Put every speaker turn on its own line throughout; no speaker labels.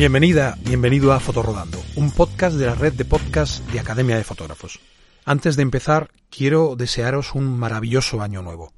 Bienvenida, bienvenido a Fotorodando, un podcast de la red de podcast de Academia de Fotógrafos. Antes de empezar, quiero desearos un maravilloso año nuevo.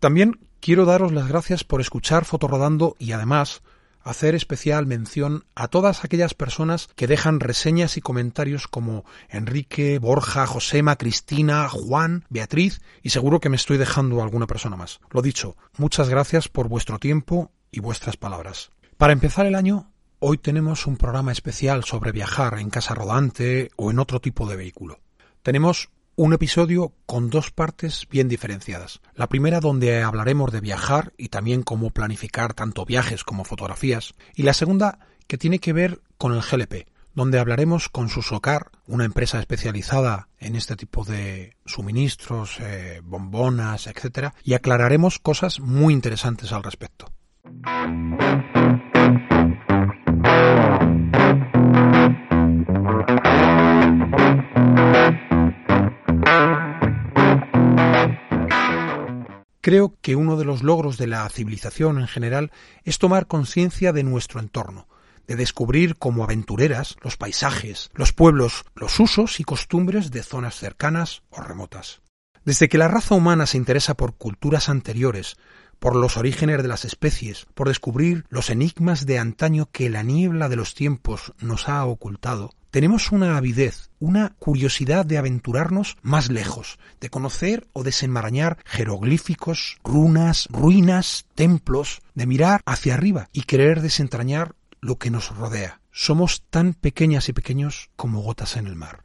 También quiero daros las gracias por escuchar Fotorodando y además hacer especial mención a todas aquellas personas que dejan reseñas y comentarios como Enrique, Borja, Josema, Cristina, Juan, Beatriz y seguro que me estoy dejando alguna persona más. Lo dicho, muchas gracias por vuestro tiempo y vuestras palabras. Para empezar el año, Hoy tenemos un programa especial sobre viajar en casa rodante o en otro tipo de vehículo. Tenemos un episodio con dos partes bien diferenciadas. La primera donde hablaremos de viajar y también cómo planificar tanto viajes como fotografías. Y la segunda que tiene que ver con el GLP, donde hablaremos con Susocar, una empresa especializada en este tipo de suministros, eh, bombonas, etc. Y aclararemos cosas muy interesantes al respecto. Creo que uno de los logros de la civilización en general es tomar conciencia de nuestro entorno, de descubrir como aventureras los paisajes, los pueblos, los usos y costumbres de zonas cercanas o remotas. Desde que la raza humana se interesa por culturas anteriores, por los orígenes de las especies, por descubrir los enigmas de antaño que la niebla de los tiempos nos ha ocultado, tenemos una avidez, una curiosidad de aventurarnos más lejos, de conocer o desenmarañar jeroglíficos, runas, ruinas, templos, de mirar hacia arriba y querer desentrañar lo que nos rodea. Somos tan pequeñas y pequeños como gotas en el mar.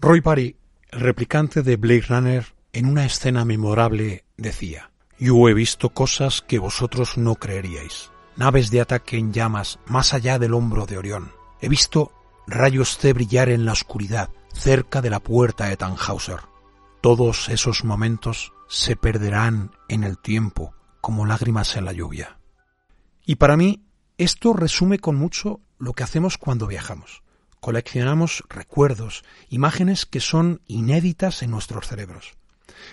Roy Parry, el replicante de Blade Runner, en una escena memorable decía Yo he visto cosas que vosotros no creeríais. Naves de ataque en llamas más allá del hombro de Orión. He visto rayos C brillar en la oscuridad cerca de la puerta de Tannhauser. Todos esos momentos se perderán en el tiempo como lágrimas en la lluvia. Y para mí esto resume con mucho lo que hacemos cuando viajamos. Coleccionamos recuerdos, imágenes que son inéditas en nuestros cerebros.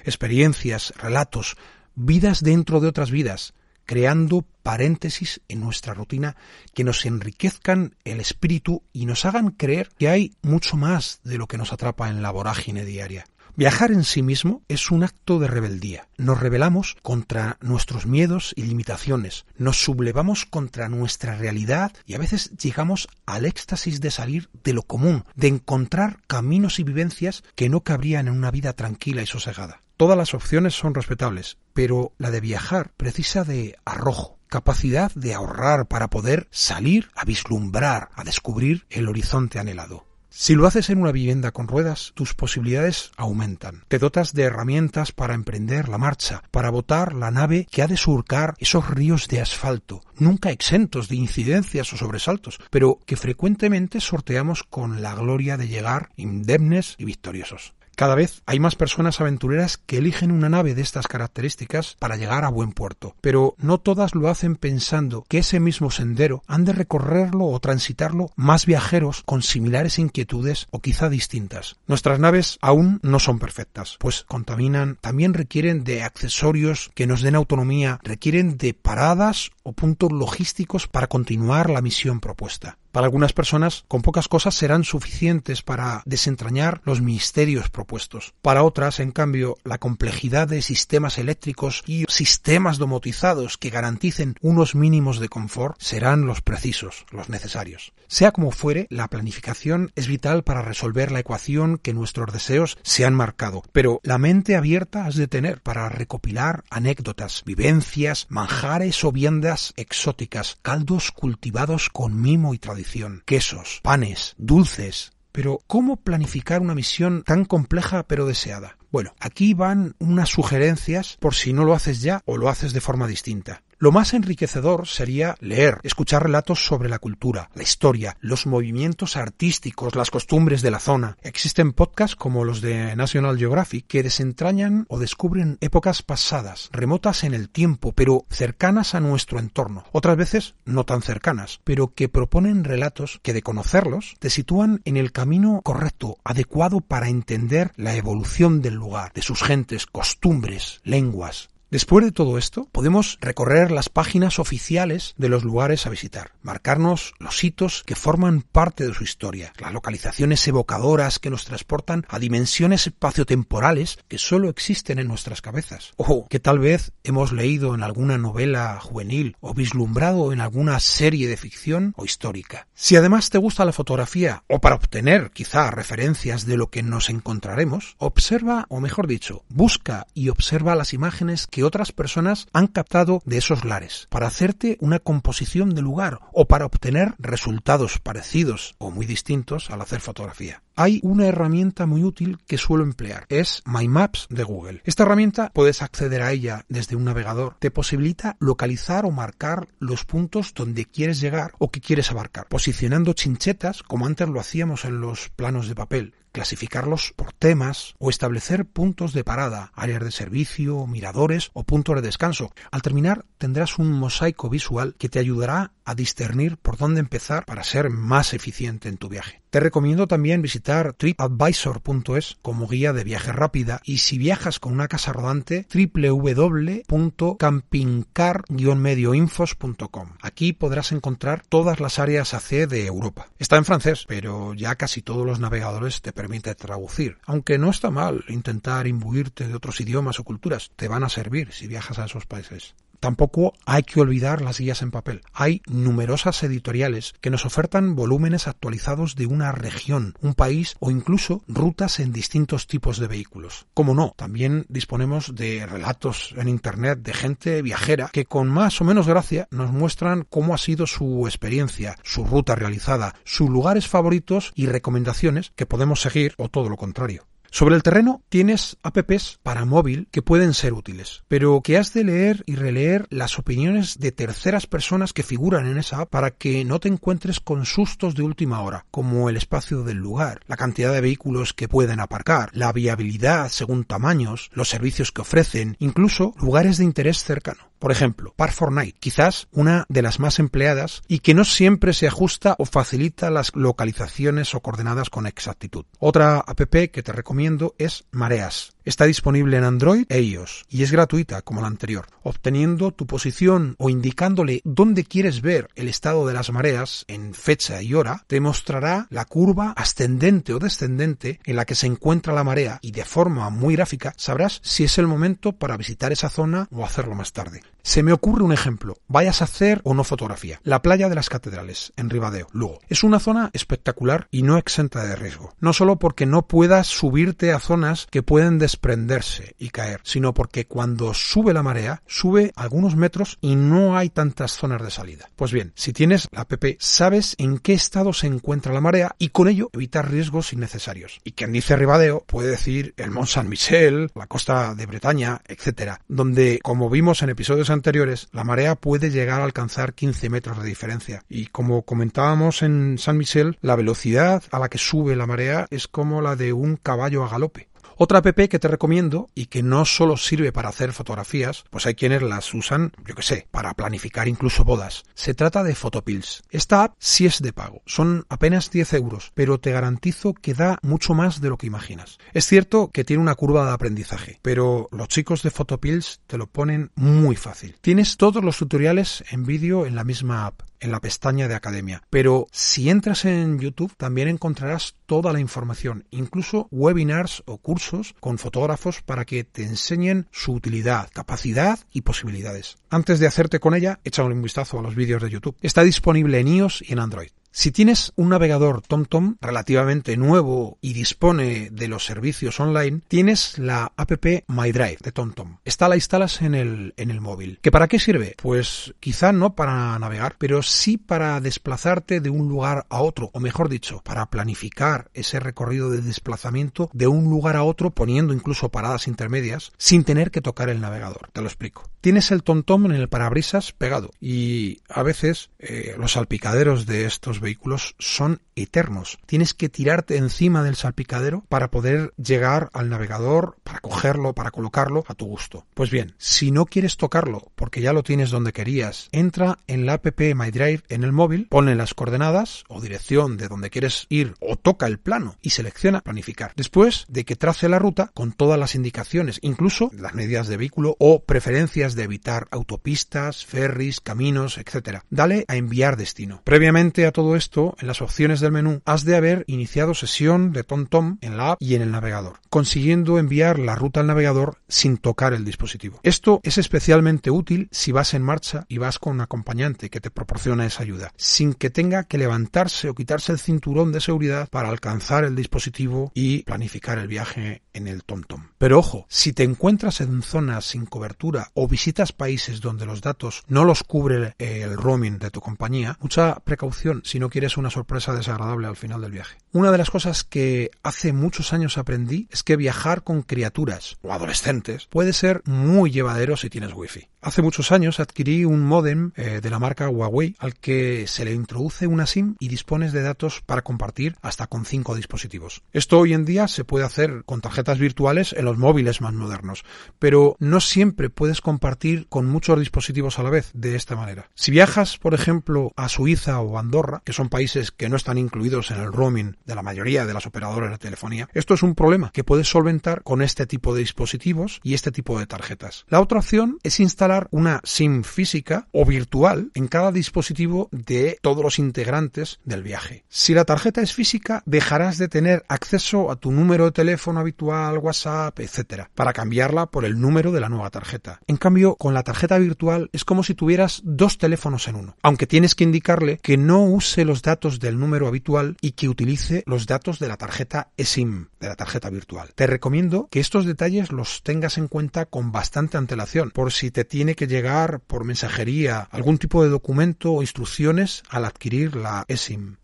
Experiencias, relatos, vidas dentro de otras vidas, creando paréntesis en nuestra rutina que nos enriquezcan el espíritu y nos hagan creer que hay mucho más de lo que nos atrapa en la vorágine diaria. Viajar en sí mismo es un acto de rebeldía. Nos rebelamos contra nuestros miedos y limitaciones, nos sublevamos contra nuestra realidad y a veces llegamos al éxtasis de salir de lo común, de encontrar caminos y vivencias que no cabrían en una vida tranquila y sosegada. Todas las opciones son respetables, pero la de viajar precisa de arrojo, capacidad de ahorrar para poder salir a vislumbrar, a descubrir el horizonte anhelado. Si lo haces en una vivienda con ruedas, tus posibilidades aumentan. Te dotas de herramientas para emprender la marcha, para botar la nave que ha de surcar esos ríos de asfalto, nunca exentos de incidencias o sobresaltos, pero que frecuentemente sorteamos con la gloria de llegar indemnes y victoriosos. Cada vez hay más personas aventureras que eligen una nave de estas características para llegar a buen puerto, pero no todas lo hacen pensando que ese mismo sendero han de recorrerlo o transitarlo más viajeros con similares inquietudes o quizá distintas. Nuestras naves aún no son perfectas, pues contaminan, también requieren de accesorios que nos den autonomía, requieren de paradas o puntos logísticos para continuar la misión propuesta. Para algunas personas, con pocas cosas serán suficientes para desentrañar los misterios propuestos. Para otras, en cambio, la complejidad de sistemas eléctricos y sistemas domotizados que garanticen unos mínimos de confort serán los precisos, los necesarios. Sea como fuere, la planificación es vital para resolver la ecuación que nuestros deseos se han marcado, pero la mente abierta has de tener para recopilar anécdotas, vivencias, manjares o viandas exóticas, caldos cultivados con mimo y tradición, quesos, panes, dulces, pero ¿cómo planificar una misión tan compleja pero deseada? Bueno, aquí van unas sugerencias por si no lo haces ya o lo haces de forma distinta. Lo más enriquecedor sería leer, escuchar relatos sobre la cultura, la historia, los movimientos artísticos, las costumbres de la zona. Existen podcasts como los de National Geographic que desentrañan o descubren épocas pasadas, remotas en el tiempo, pero cercanas a nuestro entorno. Otras veces no tan cercanas, pero que proponen relatos que de conocerlos te sitúan en el camino correcto, adecuado para entender la evolución del lugar, de sus gentes, costumbres, lenguas, Después de todo esto, podemos recorrer las páginas oficiales de los lugares a visitar, marcarnos los hitos que forman parte de su historia, las localizaciones evocadoras que nos transportan a dimensiones espaciotemporales que solo existen en nuestras cabezas, o que tal vez hemos leído en alguna novela juvenil o vislumbrado en alguna serie de ficción o histórica. Si además te gusta la fotografía, o para obtener quizá referencias de lo que nos encontraremos, observa, o mejor dicho, busca y observa las imágenes que otras personas han captado de esos lares, para hacerte una composición de lugar o para obtener resultados parecidos o muy distintos al hacer fotografía. Hay una herramienta muy útil que suelo emplear, es My Maps de Google. Esta herramienta puedes acceder a ella desde un navegador, te posibilita localizar o marcar los puntos donde quieres llegar o que quieres abarcar, posicionando chinchetas como antes lo hacíamos en los planos de papel clasificarlos por temas o establecer puntos de parada, áreas de servicio, miradores o puntos de descanso. Al terminar tendrás un mosaico visual que te ayudará a discernir por dónde empezar para ser más eficiente en tu viaje. Te recomiendo también visitar tripadvisor.es como guía de viaje rápida y si viajas con una casa rodante www.campingcar-medioinfos.com. Aquí podrás encontrar todas las áreas AC de Europa. Está en francés, pero ya casi todos los navegadores te permiten traducir. Aunque no está mal intentar imbuirte de otros idiomas o culturas, te van a servir si viajas a esos países. Tampoco hay que olvidar las guías en papel. Hay numerosas editoriales que nos ofertan volúmenes actualizados de una región, un país o incluso rutas en distintos tipos de vehículos. Como no, también disponemos de relatos en Internet de gente viajera que con más o menos gracia nos muestran cómo ha sido su experiencia, su ruta realizada, sus lugares favoritos y recomendaciones que podemos seguir o todo lo contrario. Sobre el terreno tienes apps para móvil que pueden ser útiles, pero que has de leer y releer las opiniones de terceras personas que figuran en esa app para que no te encuentres con sustos de última hora, como el espacio del lugar, la cantidad de vehículos que pueden aparcar, la viabilidad según tamaños, los servicios que ofrecen, incluso lugares de interés cercano. Por ejemplo, Park4Night, quizás una de las más empleadas y que no siempre se ajusta o facilita las localizaciones o coordenadas con exactitud. Otra app que te recomiendo es Mareas. Está disponible en Android e iOS y es gratuita como la anterior. Obteniendo tu posición o indicándole dónde quieres ver el estado de las mareas en fecha y hora, te mostrará la curva ascendente o descendente en la que se encuentra la marea y de forma muy gráfica sabrás si es el momento para visitar esa zona o hacerlo más tarde. Se me ocurre un ejemplo. Vayas a hacer o no fotografía. La playa de las catedrales, en Ribadeo, Lugo. Es una zona espectacular y no exenta de riesgo. No solo porque no puedas subirte a zonas que pueden desprenderse y caer, sino porque cuando sube la marea, sube algunos metros y no hay tantas zonas de salida. Pues bien, si tienes la app, sabes en qué estado se encuentra la marea y con ello evitar riesgos innecesarios. Y quien dice Ribadeo puede decir el Mont Saint-Michel, la costa de Bretaña, etcétera, donde, como vimos en episodios anteriores, la marea puede llegar a alcanzar 15 metros de diferencia. Y como comentábamos en San Michel, la velocidad a la que sube la marea es como la de un caballo a galope. Otra app que te recomiendo y que no solo sirve para hacer fotografías, pues hay quienes las usan, yo que sé, para planificar incluso bodas. Se trata de Photopills. Esta app sí es de pago, son apenas 10 euros, pero te garantizo que da mucho más de lo que imaginas. Es cierto que tiene una curva de aprendizaje, pero los chicos de Photopills te lo ponen muy fácil. Tienes todos los tutoriales en vídeo en la misma app en la pestaña de Academia. Pero si entras en YouTube también encontrarás toda la información, incluso webinars o cursos con fotógrafos para que te enseñen su utilidad, capacidad y posibilidades. Antes de hacerte con ella, échale un vistazo a los vídeos de YouTube. Está disponible en iOS y en Android. Si tienes un navegador TomTom relativamente nuevo y dispone de los servicios online, tienes la app MyDrive de TomTom. Esta la instalas en el, en el móvil. ¿Que para qué sirve? Pues quizá no para navegar, pero sí para desplazarte de un lugar a otro, o mejor dicho, para planificar ese recorrido de desplazamiento de un lugar a otro poniendo incluso paradas intermedias sin tener que tocar el navegador. Te lo explico. Tienes el TomTom en el parabrisas pegado y a veces eh, los salpicaderos de estos vehículos son eternos. Tienes que tirarte encima del salpicadero para poder llegar al navegador, para cogerlo, para colocarlo a tu gusto. Pues bien, si no quieres tocarlo porque ya lo tienes donde querías, entra en la app MyDrive en el móvil, pone las coordenadas o dirección de donde quieres ir o toca el plano y selecciona planificar. Después de que trace la ruta con todas las indicaciones, incluso las medidas de vehículo o preferencias de evitar autopistas, ferries, caminos, etc. Dale a enviar destino. Previamente a todo esto, en las opciones del menú, has de haber iniciado sesión de TomTom en la app y en el navegador, consiguiendo enviar la ruta al navegador sin tocar el dispositivo. Esto es especialmente útil si vas en marcha y vas con un acompañante que te proporciona esa ayuda, sin que tenga que levantarse o quitarse el cinturón de seguridad para alcanzar el dispositivo y planificar el viaje en el TomTom. Pero ojo, si te encuentras en zonas sin cobertura o visitas países donde los datos no los cubre el roaming de tu compañía, mucha precaución si no quieres una sorpresa desagradable al final del viaje. Una de las cosas que hace muchos años aprendí es que viajar con criaturas o adolescentes puede ser muy llevadero si tienes wifi. Hace muchos años adquirí un modem eh, de la marca Huawei al que se le introduce una SIM y dispones de datos para compartir hasta con cinco dispositivos. Esto hoy en día se puede hacer con tarjetas virtuales en los móviles más modernos, pero no siempre puedes compartir con muchos dispositivos a la vez de esta manera. Si viajas, por ejemplo, a Suiza o Andorra, que son países que no están incluidos en el roaming de la mayoría de las operadoras de telefonía, esto es un problema que puedes solventar con este tipo de dispositivos y este tipo de tarjetas. La otra opción es instalar una SIM física o virtual en cada dispositivo de todos los integrantes del viaje. Si la tarjeta es física, dejarás de tener acceso a tu número de teléfono habitual, WhatsApp, etc., para cambiarla por el número de la nueva tarjeta. En cambio, con la tarjeta virtual es como si tuvieras dos teléfonos en uno, aunque tienes que indicarle que no use los datos del número habitual y que utilice los datos de la tarjeta eSIM, de la tarjeta virtual. Te recomiendo que estos detalles los tengas en cuenta con bastante antelación, por si te tiene que llegar por mensajería algún tipo de documento o instrucciones al adquirir la eSIM.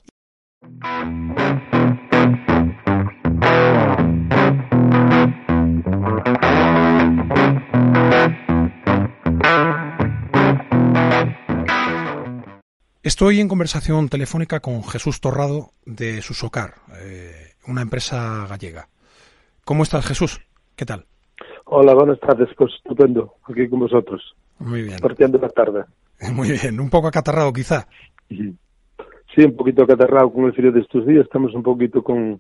Estoy en conversación telefónica con Jesús Torrado de Susocar, eh, una empresa gallega. ¿Cómo estás, Jesús? ¿Qué tal?
Hola, buenas tardes. Pues estupendo, aquí con vosotros.
Muy bien.
Partiendo la tarde.
Muy bien. Un poco acatarrado, quizá.
Sí, un poquito acatarrado con el frío de estos días. Estamos un poquito con,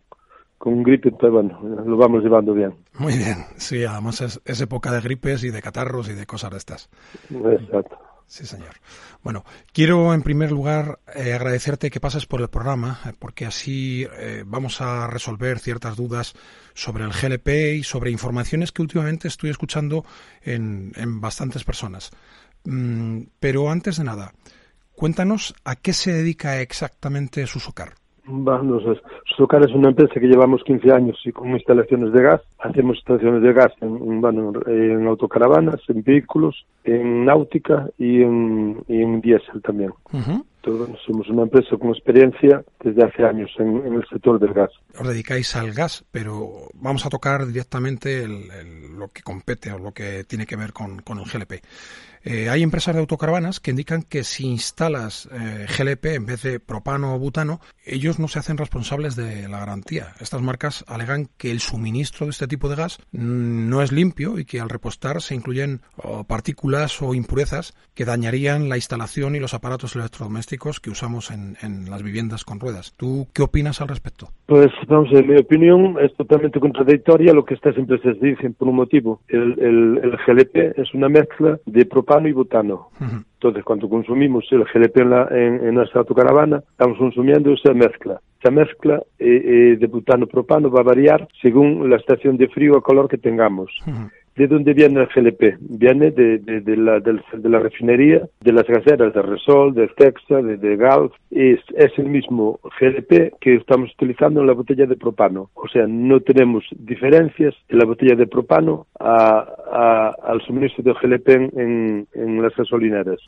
con gripe, pero bueno, lo vamos llevando bien.
Muy bien. Sí, además es, es época de gripes y de catarros y de cosas de estas.
Exacto.
Sí, señor. Bueno, quiero en primer lugar eh, agradecerte que pases por el programa, eh, porque así eh, vamos a resolver ciertas dudas sobre el GLP y sobre informaciones que últimamente estoy escuchando en, en bastantes personas. Mm, pero antes de nada, cuéntanos a qué se dedica exactamente Susocar.
Bueno, Susocar es una empresa que llevamos 15 años y con instalaciones de gas. Hacemos instalaciones de gas en, en autocaravanas, en vehículos, en náutica y en, y en diésel también. Somos una empresa con experiencia desde hace años en, el sector del gas.
Os dedicáis al gas, pero vamos a tocar directamente lo que compete o lo que tiene que ver con, el GLP. Eh, hay empresas de autocaravanas que indican que si instalas eh, GLP en vez de propano o butano, ellos no se hacen responsables de la garantía. Estas marcas alegan que el suministro de este tipo de gas no es limpio y que al repostar se incluyen partículas o impurezas que dañarían la instalación y los aparatos electrodomésticos que usamos en, las viviendas con ruedas. ¿Tú qué opinas al respecto?
Pues vamos a ver, mi opinión es totalmente contradictoria a lo que estas empresas dicen por un motivo. El, el GLP es una mezcla de propano propano y butano. Entonces, cuando consumimos el GLP en, la, en, nuestra autocaravana, estamos consumiendo esa mezcla. Esa mezcla eh, eh, de butano-propano va a variar según la estación de frío o calor que tengamos. ¿De dónde viene el GLP? Viene de, de, la, de, la, refinería, de las gaseras de Resol, de Texa, de, de Galf. Es, es el mismo GLP que estamos utilizando en la botella de propano. O sea, no tenemos diferencias en la botella de propano a, al suministro de GLP en, en las gasolineras.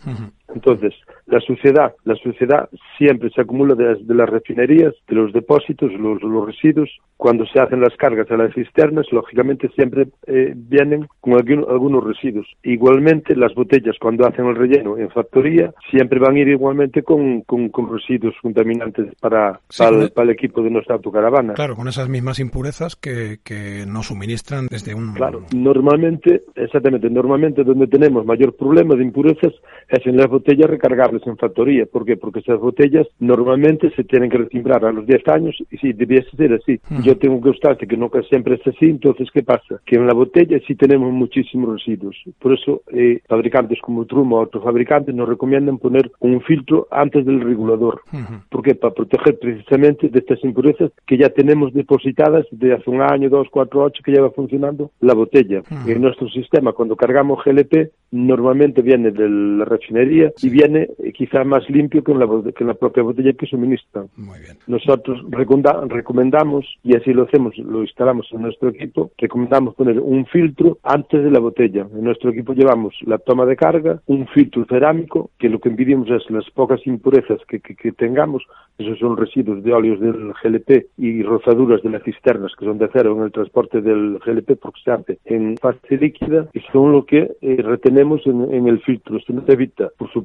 Entonces, la suciedad, la suciedad siempre se acumula de, las refinerías, de los depósitos, los, los, residuos. Cuando se hacen las cargas a las cisternas, lógicamente siempre eh, vienen con algunos residuos. Igualmente, las botellas, cuando hacen el relleno en factoría, siempre van a ir igualmente con, con, residuos contaminantes para, para, el, equipo de nuestra autocaravana.
Claro, con esas mismas impurezas que, que nos suministran desde un...
Claro, normalmente, exactamente, normalmente donde tenemos mayor problema de impurezas es en las botellas recargables en factoría. ¿Por qué? Porque esas botellas normalmente se tienen que retimbrar a los 10 años y sí, debiese ser así. Yo tengo que constancia que no siempre es así, entonces ¿qué pasa? Que en la botella sí tenemos muchísimos residuos. Por eso eh, fabricantes como Truma o otros fabricantes nos recomiendan poner un filtro antes del regulador. ¿Por qué? Para proteger precisamente de estas impurezas que ya tenemos depositadas de hace un año, dos, cuatro, ocho que lleva funcionando la botella. En nuestro sistema, cuando cargamos GLP, normalmente viene de la refinería y viene eh, quizá más limpio que en, la, que en la propia botella que suministran.
Muy bien.
Nosotros recomendamos, y así lo hacemos, lo instalamos en nuestro equipo, recomendamos poner un filtro antes de la botella. En nuestro equipo llevamos la toma de carga, un filtro cerámico, que lo que impedimos es las pocas impurezas que, que, tengamos, esos son residuos de óleos del GLP y rozaduras de las cisternas que son de acero en el transporte del GLP porque se hace en fase líquida y son lo que eh, retenemos en, en, el filtro. Esto nos evita, por supuesto,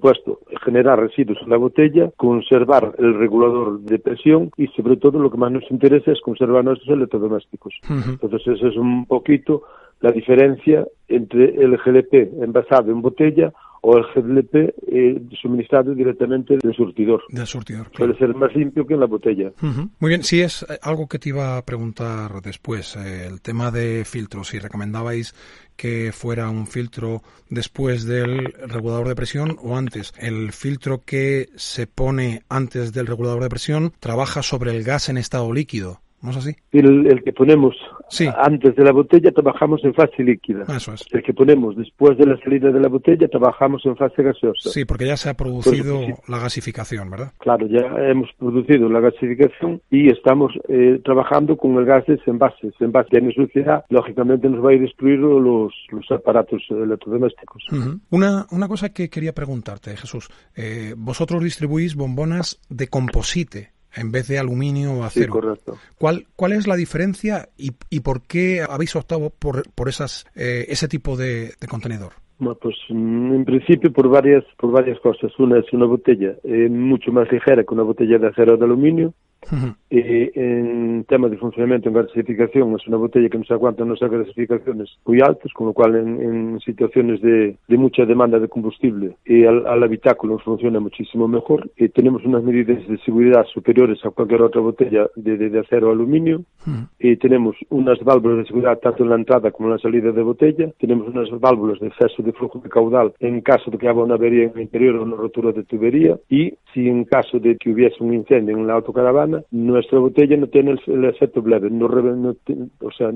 generar residuos en la botella, conservar el regulador de presión y sobre todo lo que más nos interesa es conservar nuestros electrodomésticos. Entonces eso es un poquito la diferencia entre el GLP envasado en botella o el GLP eh, suministrado directamente del surtidor.
Del surtidor.
Puede ser más limpio que en la botella.
Muy bien, sí es eh, algo que te iba a preguntar después, eh, el tema de filtros, si recomendabais que fuera un filtro después del regulador de presión o antes. El filtro que se pone antes del regulador de presión trabaja sobre el gas en estado líquido. ¿No es así?
El, que ponemos antes de la botella trabajamos en fase líquida.
Eso es.
El que ponemos después de la salida de la botella trabajamos en fase gaseosa.
Sí, porque ya se ha producido la gasificación, ¿verdad?
Claro, ya hemos producido la gasificación y estamos eh, trabajando con el gas de envases. Envase tiene suciedad, lógicamente nos va a ir destruir los, los aparatos electrodomésticos.
una, una cosa que quería preguntarte, Jesús. Eh, vosotros distribuís bombonas de composite en vez de aluminio o acero.
Sí, correcto.
¿Cuál, ¿Cuál es la diferencia y, y por qué habéis optado por, por esas, eh, ese tipo de, de contenedor?
Bueno, pues mm, en principio por varias por varias cosas. Una es una botella eh, mucho más ligera que una botella de acero o de aluminio. Eh, en tema de funcionamiento en gasificación es una botella que nos aguanta unas gasificaciones muy altas, con lo cual en, situaciones de, mucha demanda de combustible y al, habitáculo funciona muchísimo mejor. Eh, tenemos unas medidas de seguridad superiores a cualquier otra botella de, de, acero o aluminio. y tenemos unas válvulas de seguridad tanto en la entrada como en la salida de botella. Tenemos unas válvulas de exceso de flujo de caudal en caso de que haya una avería en el interior o una rotura de tubería. Y si en caso de que hubiese un incendio en la autocaravana, nuestra botella no tiene el, efecto bleve, no, o sea,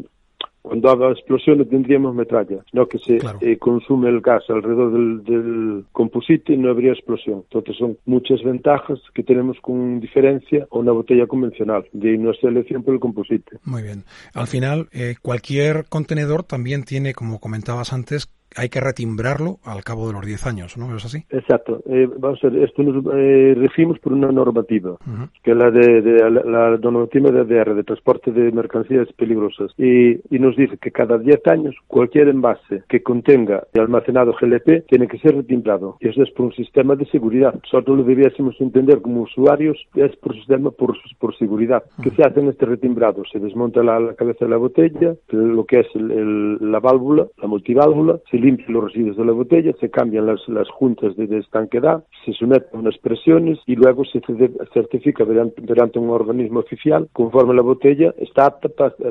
cuando haga explosión no tendríamos metralla, no que se eh, consume el gas alrededor del, del, composite y no habría explosión. Entonces son muchas ventajas que tenemos con diferencia a una botella convencional, de nuestra elección por el composite.
Muy bien. Al final, eh, cualquier contenedor también tiene, como comentabas antes, hay que retimbrarlo al cabo de los 10 años, ¿no? ¿Es así?
Exacto. Eh, vamos a ver, esto nos eh, regimos por una normativa, que es la de, la, normativa de ADR, de transporte de mercancías peligrosas, y, y nos dice que cada 10 años cualquier envase que contenga almacenado GLP tiene que ser retimbrado. Y eso es por un sistema de seguridad. Nosotros lo debiésemos entender como usuarios, es por sistema por, por seguridad. ¿Qué se hace en este retimbrado? Se desmonta la, cabeza de la botella, lo que es el, la válvula, la multiválvula, se limpian los residuos de la botella, se cambian las, las juntas de, estanquedad, se someten a unas presiones y luego se certifica delante, un organismo oficial conforme la botella está apta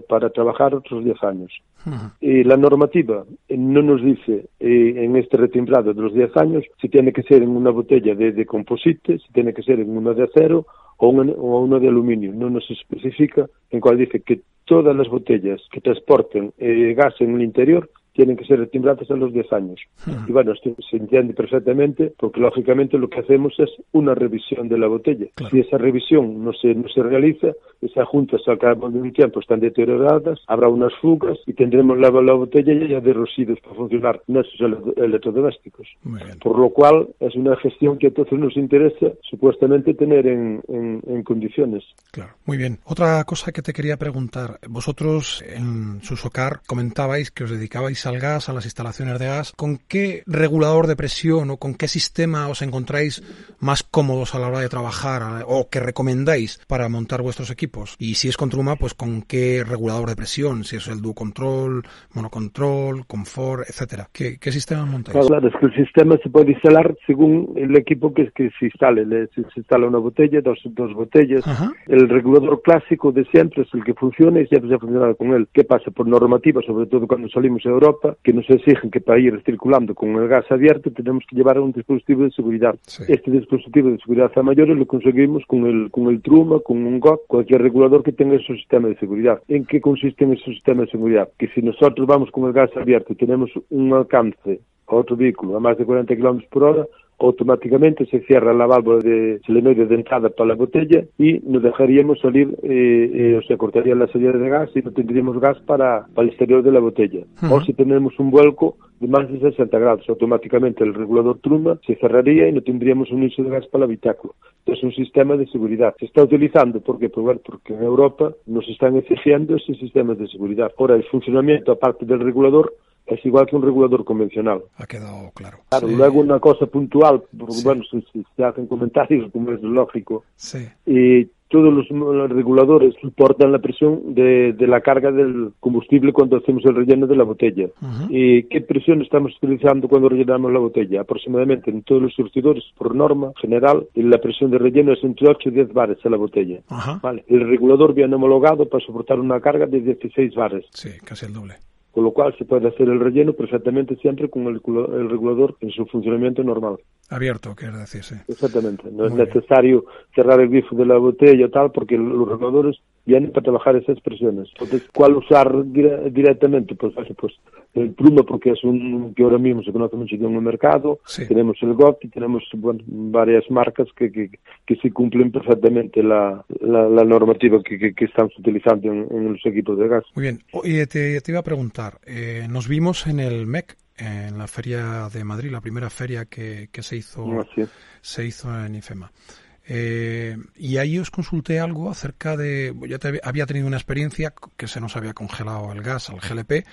para trabajar otros 10 años. Y la normativa no nos dice eh, en este retimbrado de los 10 años si tiene que ser en una botella de, de composite, si tiene que ser en una de acero o una, o una de aluminio. No nos especifica en cual dice que todas las botellas que transporten eh, gas en el interior tienen que ser retimbradas a los 10 años. Y bueno, esto se entiende perfectamente porque lógicamente lo que hacemos es una revisión de la botella. Si esa revisión no se, no se realiza, esas juntas al cabo de un tiempo están deterioradas, habrá unas fugas y tendremos la, la botella ya de residuos para funcionar nuestros electrodomésticos. Por lo cual es una gestión que a todos nos interesa supuestamente tener en, en, en condiciones.
Claro, muy bien. Otra cosa que te quería preguntar, vosotros en Susocar comentabais que os dedicabais al gas, a las instalaciones de gas. ¿Con qué regulador de presión o con qué sistema os encontráis más cómodos a la hora de trabajar o que recomendáis para montar vuestros equipos? Y si es con Truma, pues con qué regulador de presión, si es el Duo Control, Monocontrol, Confort, etcétera. ¿Qué, qué sistema montáis?
Claro, es que el sistema se puede instalar según el equipo que, que se instale. Se, se instala una botella, dos, dos botellas. El regulador clásico de siempre es el que funciona y siempre se ha funcionado con él. ¿Qué pasa? Por normativa, sobre todo cuando salimos a Europa, que nos exigen que para ir circulando con el gas abierto tenemos que llevar un dispositivo de seguridad. Este dispositivo de seguridad a mayores lo conseguimos con el, con el Truma, con un GOT, cualquier regulador que tenga su sistema de seguridad. ¿En qué consiste en ese sistema de seguridad? Que si nosotros vamos con el gas abierto y tenemos un alcance a otro vehículo a más de 40 km por hora, automáticamente se cierra la válvula de solenoide de entrada para la botella y nos dejaríamos salir, eh, eh, o sea, cortaría la salida de gas y no tendríamos gas para, para el exterior de la botella. O si tenemos un vuelco de más de 60 grados, automáticamente el regulador truma se cerraría y no tendríamos un inicio de gas para el habitáculo. Es un sistema de seguridad. Se está utilizando porque, porque en Europa nos están exigiendo ese sistema de seguridad. Ahora, el funcionamiento, aparte del regulador, es igual que un regulador convencional.
Ha quedado claro.
Claro, luego una cosa puntual, porque bueno, se, se, hacen comentarios, como es lógico,
sí.
y todos los, los, reguladores soportan la presión de, de, la carga del combustible cuando hacemos el relleno de la botella.
Uh -huh.
¿Y qué presión estamos utilizando cuando rellenamos la botella? Aproximadamente en todos los surtidores, por norma general, la presión de relleno es entre 8 y 10 bares a la botella.
Uh -huh.
¿Vale? El regulador viene homologado para soportar una carga de 16 bares.
Sí, casi el doble
con lo cual se puede hacer el relleno perfectamente siempre con el, el regulador en su funcionamiento normal.
Abierto, quiere decir, sí.
Exactamente. No Muy es necesario bien. cerrar el grifo de la botella tal, porque los reguladores vienen para trabajar esas presiones. Entonces, ¿cuál usar dire directamente? Pues, pues el Pluma, porque es un que ahora mismo se conoce mucho en el mercado.
Sí.
Tenemos el GOT y tenemos bueno, varias marcas que, que, que sí cumplen perfectamente la, la, la normativa que, que, que, estamos utilizando en, en, los equipos de gas.
Muy bien. Oye, te, te iba a preguntar, eh, nos vimos en el MEC en la feria de Madrid, la primera feria que, que se hizo se hizo en IFEMA. Eh, y ahí os consulté algo acerca de, ya te, había tenido una experiencia que se nos había congelado el gas al GLP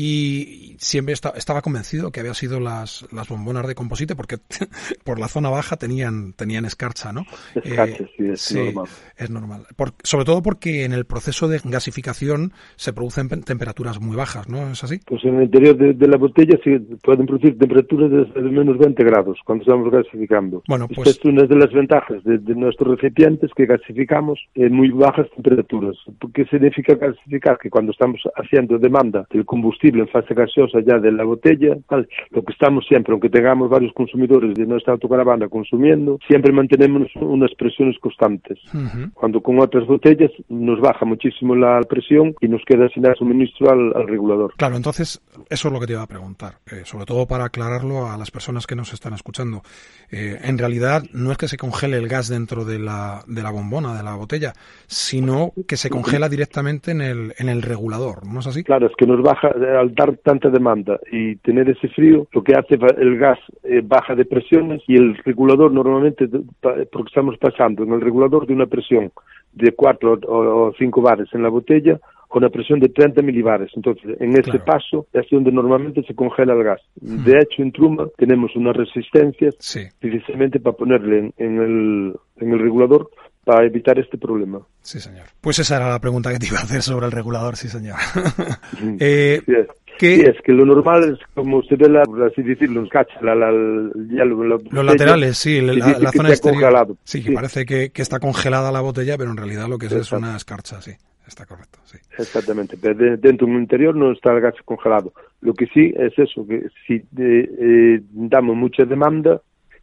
y siempre está, estaba convencido que había sido las, las bombonas de composite porque por la zona baja tenían, tenían escarcha, ¿no?
Escarcha, eh, sí, es
sí,
normal.
Es normal. Por, sobre todo porque en el proceso de gasificación se producen temperaturas muy bajas, ¿no? ¿Es así?
Pues en el interior de, de la botella se pueden producir temperaturas de, de, menos 20 grados cuando estamos gasificando.
Bueno, pues...
Esta es una de las ventajas de, de nuestros recipientes que gasificamos en muy bajas temperaturas. ¿Qué significa gasificar? Que cuando estamos haciendo demanda del combustible en fase gaseosa ya de la botella, ¿vale? lo que estamos siempre, aunque tengamos varios consumidores de nuestra autocaravana consumiendo, siempre mantenemos unas presiones constantes.
Uh -huh.
Cuando con otras botellas nos baja muchísimo la presión y nos queda sin dar suministro al, al regulador.
Claro, entonces eso es lo que te iba a preguntar, eh, sobre todo para aclararlo a las personas que nos están escuchando. Eh, en realidad no es que se congele el gas dentro de la, de la bombona, de la botella, sino que se congela directamente en el, en el regulador, ¿no es así?
Claro, es que nos baja al dar tanta demanda y tener ese frío, lo que hace el gas eh, baja de presiones y el regulador normalmente, porque estamos pasando en el regulador de una presión de 4 o 5 bares en la botella con una presión de 30 milibares. Entonces, en ese
Claro.
paso es donde normalmente se congela el gas.
Mm.
De hecho, en Truma tenemos unas resistencias
Sí,
precisamente para ponerle en, en el, en el regulador para evitar este problema.
sí, señor. Pues esa era la pregunta que te iba a hacer sobre el regulador, sí, señor. eh,
Sí, es.
¿qué-
Sí, es que lo normal es como se ve, la, por así decirlo, la, la, la
Los laterales, sí, la, zona exterior.
congelado.
Sí,
Sí.
parece que, que está congelada la botella, pero en realidad lo que es es
Exacto.
una escarcha, sí. Está correcto, sí.
Exactamente, pero de- dentro de un interior no está el gas congelado. Lo que sí es eso, que si eh, eh, damos mucha demanda,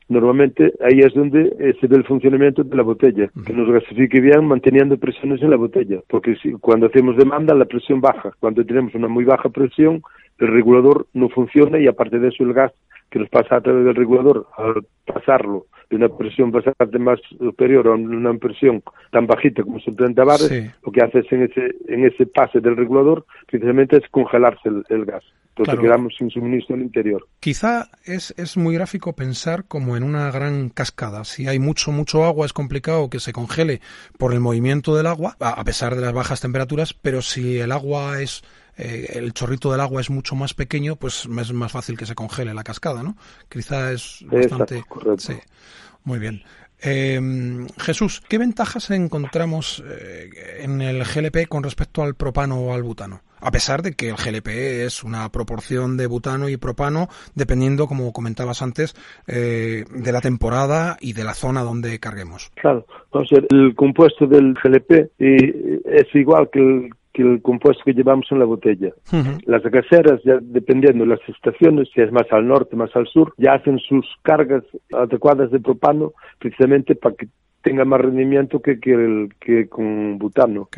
normalmente ahí es donde eh, se ve el funcionamiento de la botella, que nos gasifique bien manteniendo presiones en la botella, porque si, cuando hacemos demanda la presión baja, cuando tenemos una muy baja presión el regulador no funciona y aparte de eso el gas que nos pasa a través del regulador, al pasarlo de una presión bastante más superior a una presión tan bajita como son 30 bares, lo que hace es en ese, en ese pase del regulador precisamente es congelarse el, gas. Entonces quedamos sin suministro al interior.
Quizá es, es muy gráfico pensar como en una gran cascada. Si hay mucho, mucho agua es complicado que se congele por el movimiento del agua, a pesar de las bajas temperaturas, pero si el agua es eh, el chorrito del agua es mucho más pequeño, pues es más fácil que se congele la cascada, ¿no? Quizá es bastante... sí, muy bien. Eh, Jesús, ¿qué ventajas encontramos eh, en el GLP con respecto al propano o al butano? A pesar de que el GLP es una proporción de butano y propano, dependiendo, como comentabas antes, eh, de la temporada y de la zona donde carguemos.
Claro, el compuesto del GLP es igual que el que el compuesto que llevamos en la botella. Las gaseras, ya dependiendo de las estaciones, si es más al norte, más al sur, ya hacen sus cargas adecuadas de propano precisamente para que tenga más rendimiento que, que, con butano.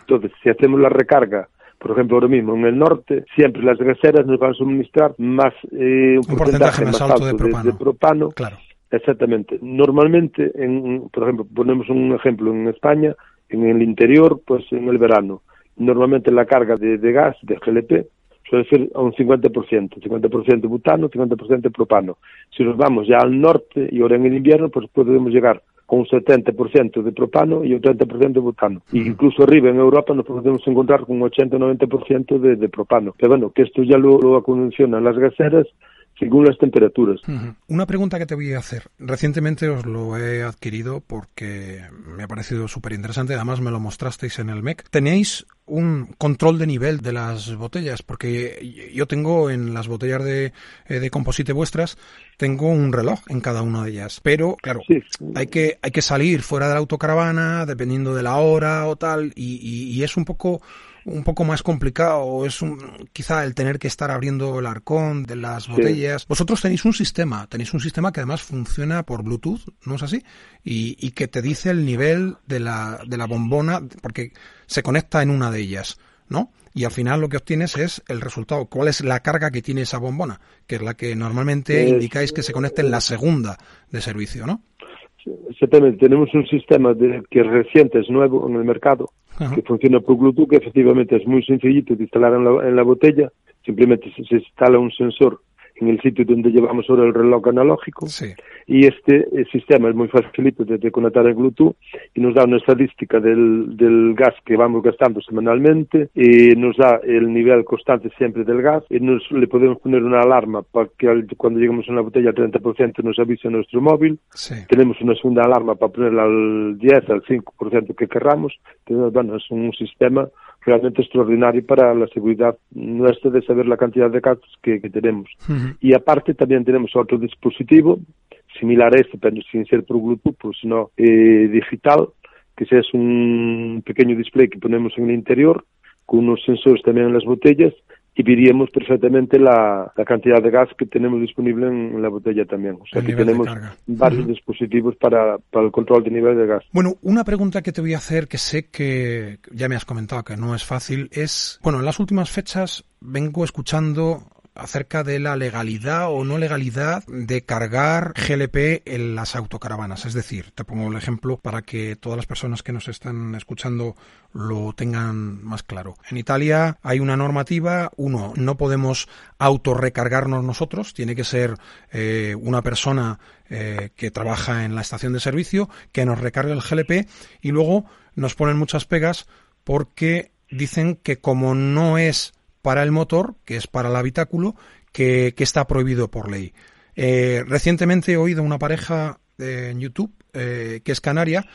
Entonces, si hacemos la recarga por ejemplo, ahora mismo en el norte, siempre las gaseras nos van a suministrar más eh, un, porcentaje, más, alto, de propano.
Claro.
Exactamente. Normalmente, en, por ejemplo, ponemos un ejemplo en España, en el interior, pues en el verano, normalmente la carga de, gas, de GLP, suele ser a un 50%, 50% butano, 50% propano. Si nos vamos ya al norte y ahora en el invierno, pues podemos llegar con un 70% de propano y un 30% de butano. E incluso arriba en Europa nos podemos encontrar con un 80-90% de, de propano. Pero bueno, que esto ya lo, lo acondicionan las gaseras según las temperaturas.
Una pregunta que te voy a hacer. Recientemente os lo he adquirido porque me ha parecido súper interesante. Además me lo mostrasteis en el MEC. ¿Tenéis un control de nivel de las botellas? Porque yo tengo en las botellas de, eh, de composite vuestras, tengo un reloj en cada una de ellas. Pero, claro, hay, que, hay que salir fuera de la autocaravana dependiendo de la hora o tal. y es un poco un poco más complicado es un, quizá el tener que estar abriendo el arcón de las botellas. Vosotros tenéis un sistema, tenéis un sistema que además funciona por Bluetooth, ¿no es así? Y, y que te dice el nivel de la, de la bombona, porque se conecta en una de ellas, ¿no? y al final lo que obtienes es el resultado. ¿Cuál es la carga que tiene esa bombona? Que es la que normalmente indicáis que se conecta en la segunda de servicio, ¿no?
Exactamente, tenemos un sistema de, que es reciente, es nuevo en el mercado, que funciona por Bluetooth, que efectivamente es muy sencillito de instalar en la, en la botella, simplemente se, se instala un sensor en el sitio donde llevamos ahora el reloj analógico. Y este eh, sistema es muy facilito de, conectar en Bluetooth y nos da una estadística del, del gas que vamos gastando semanalmente y nos da el nivel constante siempre del gas y nos le podemos poner una alarma para que cuando lleguemos a una botella al 30% nos avise nuestro móvil. Tenemos una segunda alarma para ponerla al 10, al 5% que querramos. Entonces, bueno, es un sistema realmente extraordinario para la seguridad nuestra de saber la cantidad de casos que, tenemos. Y aparte también tenemos otro dispositivo similar a este, pero sin ser por Bluetooth, sino eh, digital, que es un pequeño display que ponemos en el interior, con unos sensores también en las botellas, y veríamos perfectamente la, cantidad de gas que tenemos disponible en, la botella también. O sea que tenemos varios dispositivos para, para el control de nivel de gas.
Bueno, una pregunta que te voy a hacer, que sé que ya me has comentado que no es fácil, es, bueno, en las últimas fechas vengo escuchando acerca de la legalidad o no legalidad de cargar GLP en las autocaravanas. Es decir, te pongo el ejemplo para que todas las personas que nos están escuchando lo tengan más claro. En Italia hay una normativa, uno, no podemos autorrecargarnos nosotros, tiene que ser eh, una persona eh, que trabaja en la estación de servicio que nos recargue el GLP y luego nos ponen muchas pegas porque dicen que como no es para el motor, que es para el habitáculo, que, está prohibido por ley. Eh, recientemente he oído una pareja en YouTube eh, que es canaria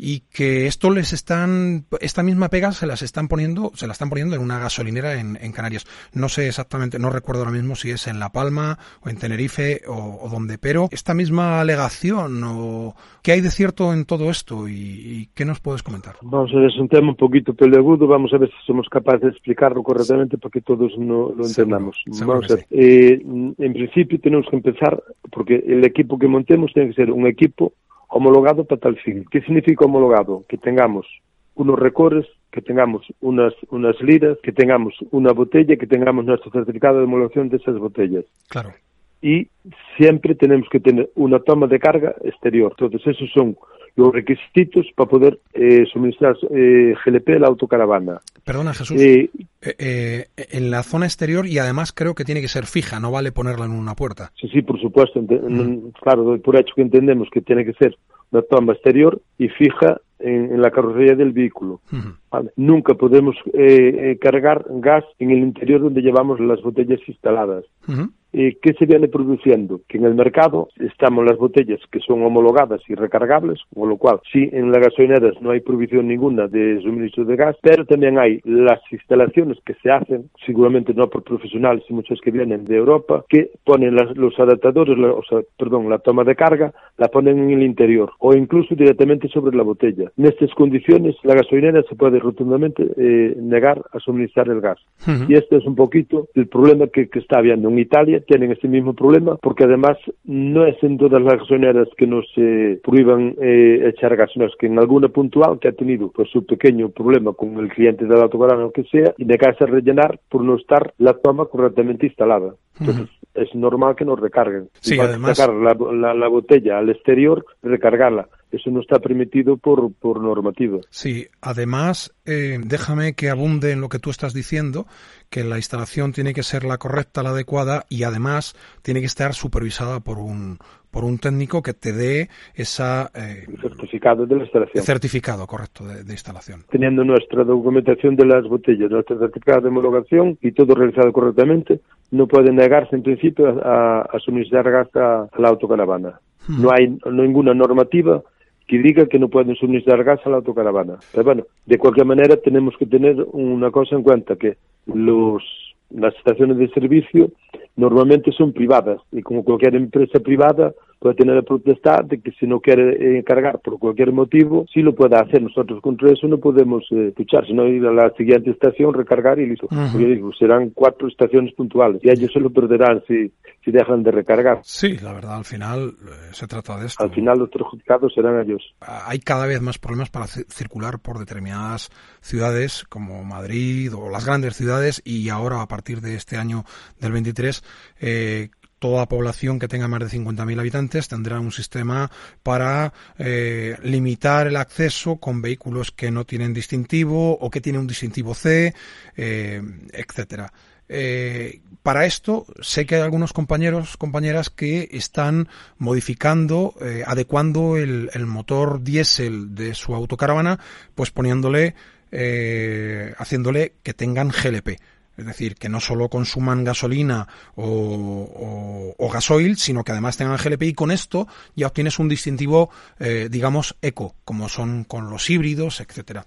y que esto les están, esta misma pega se las están poniendo, se la están poniendo en una gasolinera en, Canarias. No sé exactamente, no recuerdo ahora mismo si es en La Palma o en Tenerife o, o donde, pero esta misma alegación o qué hay de cierto en todo esto y, qué nos puedes comentar.
Vamos a ver, es un tema un poquito peleagudo, vamos a ver si somos capaces de explicarlo correctamente para que todos no, lo entendamos. vamos a ver. Eh, en principio tenemos que empezar porque el equipo que montemos tiene que ser un equipo homologado para tal fin. ¿Qué significa homologado? Que tengamos unos recores que tengamos unas, unas liras, que tengamos una botella, que tengamos nuestro certificado de homologación de esas botellas.
Claro.
Y siempre tenemos que tener una toma de carga exterior. Entonces, esos son los requisitos para poder eh, suministrar eh, GLP a la autocaravana.
Perdona, Jesús. Eh, eh, en la zona exterior y además creo que tiene que ser fija, no vale ponerla en una puerta.
Sí, sí, por supuesto. Mm. Claro, por hecho que entendemos que tiene que ser una toma exterior y fija en, en la carrocería del vehículo. Uh -huh. ¿vale? Nunca podemos eh, eh, cargar gas en el interior donde llevamos las botellas instaladas. Uh -huh. Eh, ¿Qué se viene produciendo? Que en el mercado estamos las botellas que son homologadas y recargables, con lo cual sí en las gasolineras no hay provisión ninguna de suministro de gas, pero también hay las instalaciones que se hacen, seguramente no por profesionales y muchas que vienen de Europa, que ponen las, los adaptadores, la, o sea, perdón, la toma de carga, la ponen en el interior o incluso directamente sobre la botella. En estas condiciones la gasolinera se puede rotundamente eh, negar a suministrar el gas. Uh -huh. Y este es un poquito el problema que, que está habiendo en Italia tienen este mismo problema porque además no es en todas las gasolineras que nos eh, prohíban eh, echar gas, no es que en alguna puntual que ha tenido pues su pequeño problema con el cliente del autocarano o que sea y negarse a rellenar por no estar la toma correctamente instalada. Entonces, uh -huh. es normal que nos recarguen.
Sí,
y
además...
sacar la, la, la botella al exterior, recargarla eso no está permitido por, por normativa.
Sí, además, eh, déjame que abunde en lo que tú estás diciendo, que la instalación tiene que ser la correcta, la adecuada y además tiene que estar supervisada por un por un técnico que te dé esa
eh, certificado de la instalación
certificado correcto de, de, instalación
teniendo nuestra documentación de las botellas nuestro certificado de homologación y todo realizado correctamente no puede negarse en principio a, a suministrar gas a, a la autocaravana hmm. no hay no ninguna normativa que diga que no pueden suministrar gas a la autocaravana. Pero bueno, de cualquier manera tenemos que tener una cosa en cuenta, que los, las estaciones de servicio normalmente son privadas y como cualquier empresa privada puede tener la potestad de que si no quiere encargar por cualquier motivo, sí lo pueda hacer. Nosotros contra eso no podemos eh, luchar, sino ir a la siguiente estación, recargar y listo. Uh -huh. Yo digo, serán cuatro estaciones puntuales y ellos se lo perderán si, si dejan de recargar.
Sí, la verdad, al final eh, se trata de esto.
Al final los perjudicados serán ellos.
Hay cada vez más problemas para circular por determinadas ciudades como Madrid o las grandes ciudades y ahora a partir de este año del 23 eh, toda población que tenga más de 50.000 habitantes tendrá un sistema para eh, limitar el acceso con vehículos que no tienen distintivo o que tienen un distintivo C, eh, etcétera. Eh, para esto sé que hay algunos compañeros, compañeras que están modificando, eh, adecuando el, el, motor diésel de su autocaravana, pues poniéndole, eh, haciéndole que tengan GLP es decir, que no solo consuman gasolina o, o, o, gasoil, sino que además tengan GLP y con esto ya obtienes un distintivo, eh, digamos, eco, como son con los híbridos, etcétera.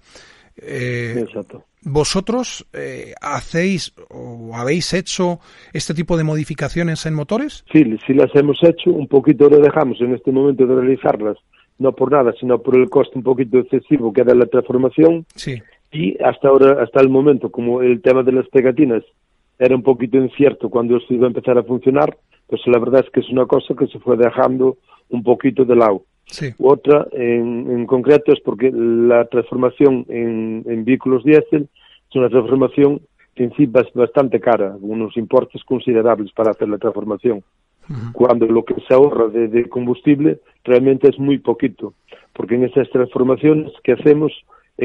Eh, Exacto.
¿Vosotros eh, hacéis o habéis hecho este tipo de modificaciones en motores?
Sí, sí las hemos hecho, un poquito lo dejamos en este momento de realizarlas, no por nada, sino por el coste un poquito excesivo que era la transformación.
Sí
y hasta ahora, hasta el momento, como el tema de las pegatinas era un poquito incierto cuando esto iba a empezar a funcionar, pues la verdad es que es una cosa que se fue dejando un poquito de lado.
Sí.
Otra, en, en, concreto, es porque la transformación en, en vehículos diésel es una transformación que en sí es bastante cara, unos importes considerables para hacer la transformación. Uh -huh. Cuando lo que se ahorra de, de combustible realmente es muy poquito, porque en esas transformaciones que hacemos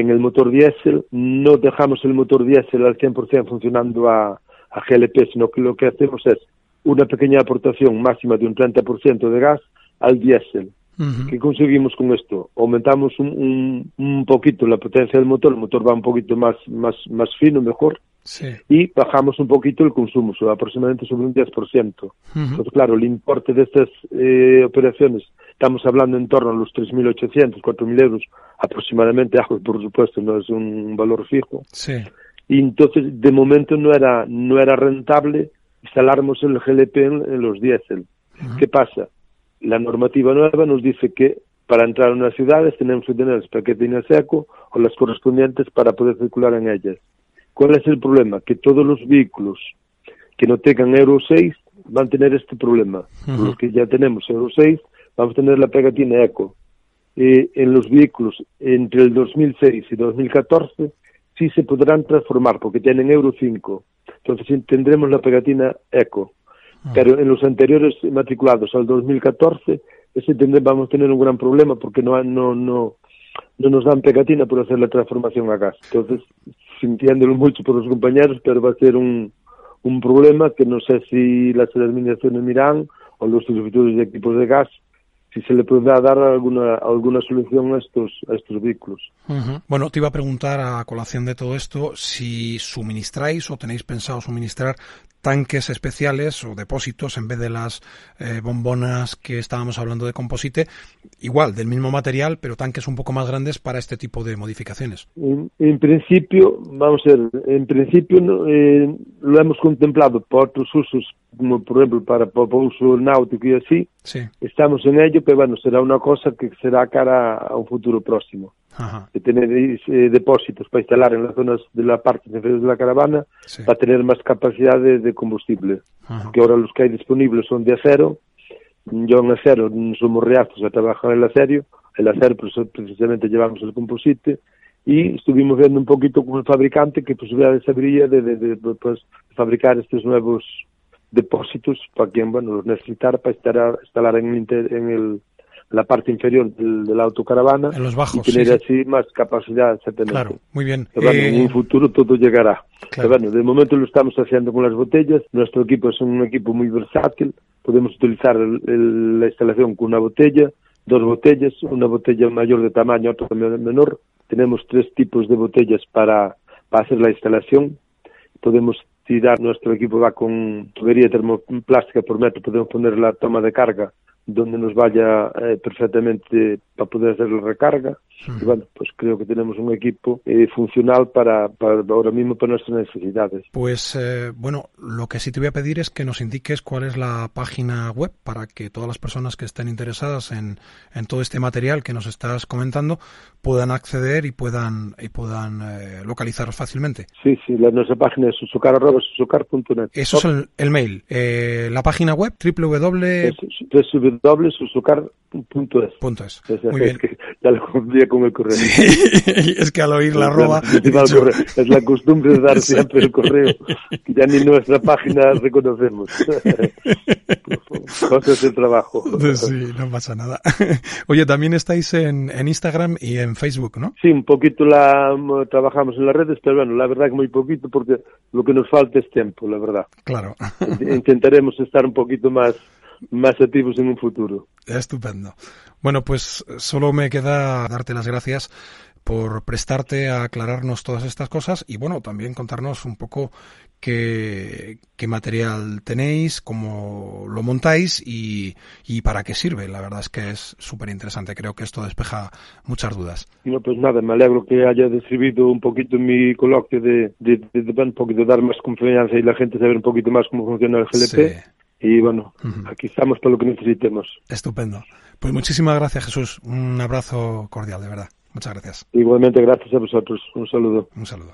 en el motor diésel no dejamos el motor diésel al 100% funcionando a, a GLP, sino que lo que hacemos es una pequeña aportación máxima de un 30% de gas al diésel. Uh -huh. ¿Qué conseguimos con esto? Aumentamos un, un, un, poquito la potencia del motor, el motor va un poquito más, más, más fino, mejor,
sí.
y bajamos un poquito el consumo, aproximadamente sobre un 10%. Uh -huh. Entonces, claro, el importe de estas eh, operaciones, estamos hablando en torno a los 3.800, 4.000 euros aproximadamente, por supuesto, no es un valor fijo.
Sí.
Y entonces, de momento, no era, no era rentable instaláramos el GLP en, en los diésel. Uh -huh. ¿Qué pasa? la normativa nueva nos dice que para entrar en las ciudades tenemos que tener el paquete seco o las correspondientes para poder circular en ellas. ¿Cuál es el problema? Que todos los vehículos que no tengan Euro 6 van a tener este problema. Uh -huh. Los que ya tenemos Euro 6 vamos a tener la pegatina eco. Eh, en los vehículos entre el 2006 y 2014 sí se podrán transformar porque tienen Euro 5. Entonces tendremos la pegatina Eco. Ah. Pero en los anteriores matriculados al 2014, ese vamos a tener un gran problema porque no, no, no, no nos dan pegatina por hacer la transformación a gas. Entonces, sintiéndolo mucho por los compañeros, pero va a ser un, un problema que no sé si las administraciones miran o los distribuidores de equipos de gas si se le podrá dar alguna, alguna solución a estos, a estos vehículos.
Bueno, te iba a preguntar a colación de todo esto si suministráis o tenéis pensado suministrar tanques especiales o depósitos en vez de las eh, bombonas que estábamos hablando de composite, igual, del mismo material, pero tanques un poco más grandes para este tipo de modificaciones.
En, principio, vamos a ver, en principio eh, lo hemos contemplado para otros usos, como por ejemplo para, para uso náutico y así.
Sí.
Estamos en ello, pero bueno, será una cosa que será cara a un futuro próximo de tener eh, depósitos para instalar en las zonas de la parte inferior de la caravana para tener más capacidad de, combustible. Que ahora los que hay disponibles son de acero. Yo en acero somos reactos a trabajar en el acero. El acero pues, precisamente llevamos el composite y estuvimos viendo un poquito con el fabricante que posibilidades habría de, de, pues, fabricar estos nuevos depósitos para quien bueno los necesitara para instalar, instalar en, en el la parte inferior de la autocaravana
en los bajos,
y tener así más capacidad exactamente.
Claro, muy bien.
En un eh, futuro todo llegará. bueno, de momento lo estamos haciendo con las botellas. Nuestro equipo es un equipo muy versátil. Podemos utilizar la instalación con una botella, dos botellas, una botella mayor de tamaño, otra menor. Tenemos tres tipos de botellas para, para hacer la instalación. Podemos cidade, nuestro equipo va con tubería termoplástica por metro, podemos poner la toma de carga donde nos vaya eh, perfectamente para poder hacer la recarga. Y bueno, pues creo que tenemos un equipo eh, funcional para, para, ahora mismo para nuestras necesidades.
Pues eh, bueno, lo que sí te voy a pedir es que nos indiques cuál es la página web para que todas las personas que estén interesadas en, en todo este material que nos estás comentando puedan acceder y puedan y puedan localizaros fácilmente.
Sí, sí, la, nuestra página es susucar.net.
Eso es el, el mail. la página web www
www.susucar.es.
Punto es.
Muy bien. Es que ya lo confundía con el correo.
es que al oír la arroba...
Es la costumbre de dar siempre el correo, ya ni nuestra página reconocemos. Cosas de trabajo.
Sí, no pasa nada. Oye, también estáis en, en Instagram y en Facebook, ¿no?
Sí, un poquito la trabajamos en las redes, pero bueno, la verdad que muy poquito porque lo que nos falta es tiempo, la verdad.
Claro.
Intentaremos estar un poquito más más activos en un futuro.
Estupendo. Bueno, pues solo me queda darte las gracias por prestarte a aclararnos todas estas cosas y bueno, también contarnos un poco qué, qué material tenéis, cómo lo montáis y, y, para qué sirve. La verdad es que es súper interesante. Creo que esto despeja muchas dudas.
No, pues nada, me alegro que haya describido un poquito mi coloquio de, de, de, un poquito dar más confianza y la gente saber un poquito más cómo funciona el GLP y bueno, aquí estamos para lo que necesitemos.
Estupendo. Pues muchísimas gracias, Jesús. Un abrazo cordial, de verdad. Muchas gracias.
Igualmente, gracias a vosotros. Un saludo.
Un saludo.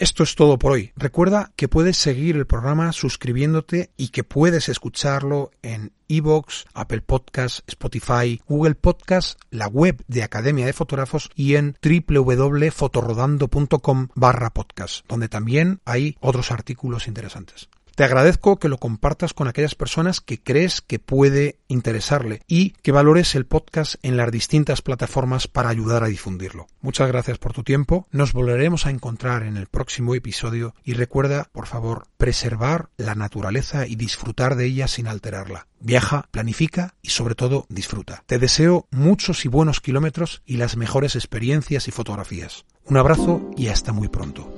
Esto es todo por hoy. Recuerda que puedes seguir el programa suscribiéndote y que puedes escucharlo en Evox, Apple Podcasts, Spotify, Google Podcasts, la web de Academia de Fotógrafos y en www.fotorodando.com barra podcast, donde también hay otros artículos interesantes. Te agradezco que lo compartas con aquellas personas que crees que puede interesarle y que valores el podcast en las distintas plataformas para ayudar a difundirlo. Muchas gracias por tu tiempo. Nos volveremos a encontrar en el próximo episodio y recuerda, por favor, preservar la naturaleza y disfrutar de ella sin alterarla. Viaja, planifica y sobre todo disfruta. Te deseo muchos y buenos kilómetros y las mejores experiencias y fotografías. Un abrazo y hasta muy pronto.